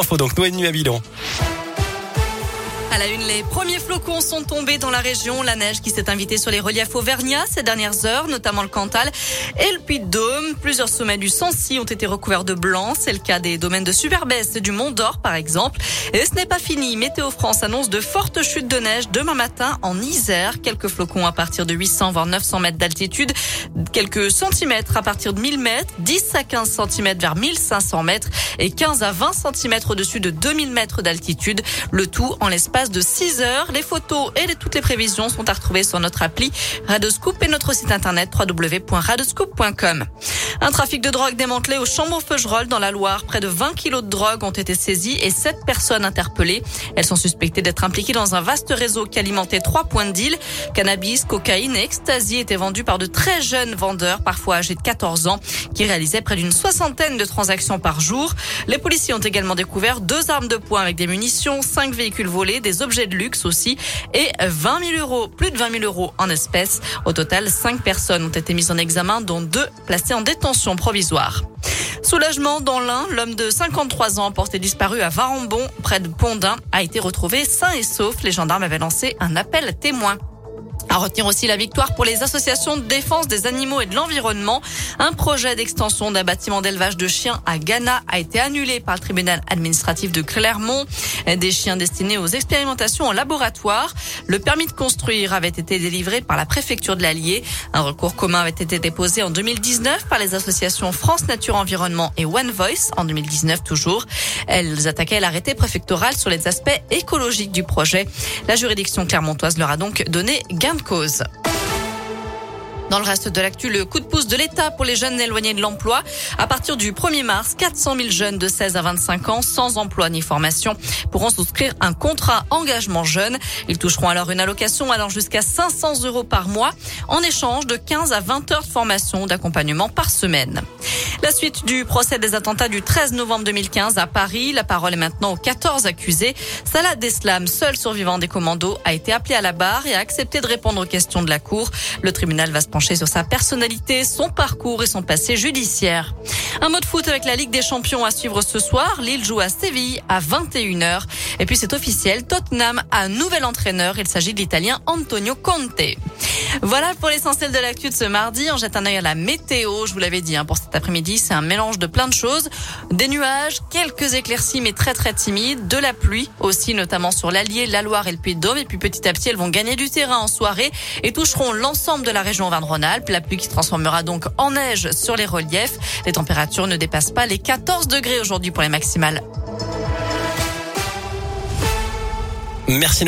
info donc, Noémie Mabilon. La une, les premiers flocons sont tombés dans la région. La neige qui s'est invitée sur les reliefs auvergnats ces dernières heures, notamment le Cantal et le Puy-de-Dôme. Plusieurs sommets du Sancy ont été recouverts de blanc. C'est le cas des domaines de Superbès et du Mont d'Or, par exemple. Et ce n'est pas fini. Météo France annonce de fortes chutes de neige demain matin en Isère. Quelques flocons à partir de 800 voire 900 mètres d'altitude. Quelques centimètres à partir de 1000 mètres. 10 à 15 centimètres vers 1500 mètres et 15 à 20 centimètres au-dessus de 2000 mètres d'altitude. Le tout en l'espace de 6 heures. Les photos et toutes les prévisions sont à retrouver sur notre appli Radoscoop et notre site internet www.radoscoop.com. Un trafic de drogue démantelé au Chambon-Feugerolles dans la Loire. Près de 20 kilos de drogue ont été saisis et 7 personnes interpellées. Elles sont suspectées d'être impliquées dans un vaste réseau qui alimentait trois points de deal. Cannabis, cocaïne et ecstasy étaient vendus par de très jeunes vendeurs, parfois âgés de 14 ans, qui réalisaient près d'une soixantaine de transactions par jour. Les policiers ont également découvert deux armes de poing avec des munitions, cinq véhicules volés, des objets de luxe aussi et 20 000 euros, plus de 20 000 euros en espèces. Au total, cinq personnes ont été mises en examen, dont deux placées en détention Soulagement dans l'Ain, l'homme de 53 ans porté disparu à Varambon, près de Pondin, a été retrouvé sain et sauf. Les gendarmes avaient lancé un appel à témoins. À retenir aussi la victoire pour les associations de défense des animaux et de l'environnement. Un projet d'extension d'un bâtiment d'élevage de chiens à Ghana a été annulé par le tribunal administratif de Clermont. Des chiens destinés aux expérimentations en laboratoire. Le permis de construire avait été délivré par la préfecture de l'Allier. Un recours commun avait été déposé en 2019 par les associations France Nature Environnement et One Voice en 2019 toujours. Elles attaquaient l'arrêté préfectoral sur les aspects écologiques du projet. La juridiction clermontoise leur a donc donné gain cause. Dans le reste de l'actu, le coup de pouce de l'État pour les jeunes éloignés de l'emploi. À partir du 1er mars, 400 000 jeunes de 16 à 25 ans sans emploi ni formation pourront souscrire un contrat engagement jeune. Ils toucheront alors une allocation allant jusqu'à 500 euros par mois en échange de 15 à 20 heures de formation d'accompagnement par semaine. La suite du procès des attentats du 13 novembre 2015 à Paris. La parole est maintenant aux 14 accusés. Salah Deslam, seul survivant des commandos, a été appelé à la barre et a accepté de répondre aux questions de la Cour. Le tribunal va se sur sa personnalité, son parcours et son passé judiciaire. Un mot de foot avec la Ligue des Champions à suivre ce soir. Lille joue à Séville à 21h. Et puis c'est officiel, Tottenham a un nouvel entraîneur. Il s'agit de l'Italien Antonio Conte. Voilà pour l'essentiel de l'actu de ce mardi. On jette un œil à la météo. Je vous l'avais dit, hein, pour cet après-midi, c'est un mélange de plein de choses. Des nuages, quelques éclaircies, mais très très timides. De la pluie aussi, notamment sur l'Allier, la Loire et le Puy-de-Dôme. Et puis petit à petit, elles vont gagner du terrain en soirée et toucheront l'ensemble de la région Auvergne-Rhône-Alpes. La pluie qui se transformera donc en neige sur les reliefs. Les températures ne dépassent pas les 14 degrés aujourd'hui pour les maximales. Merci.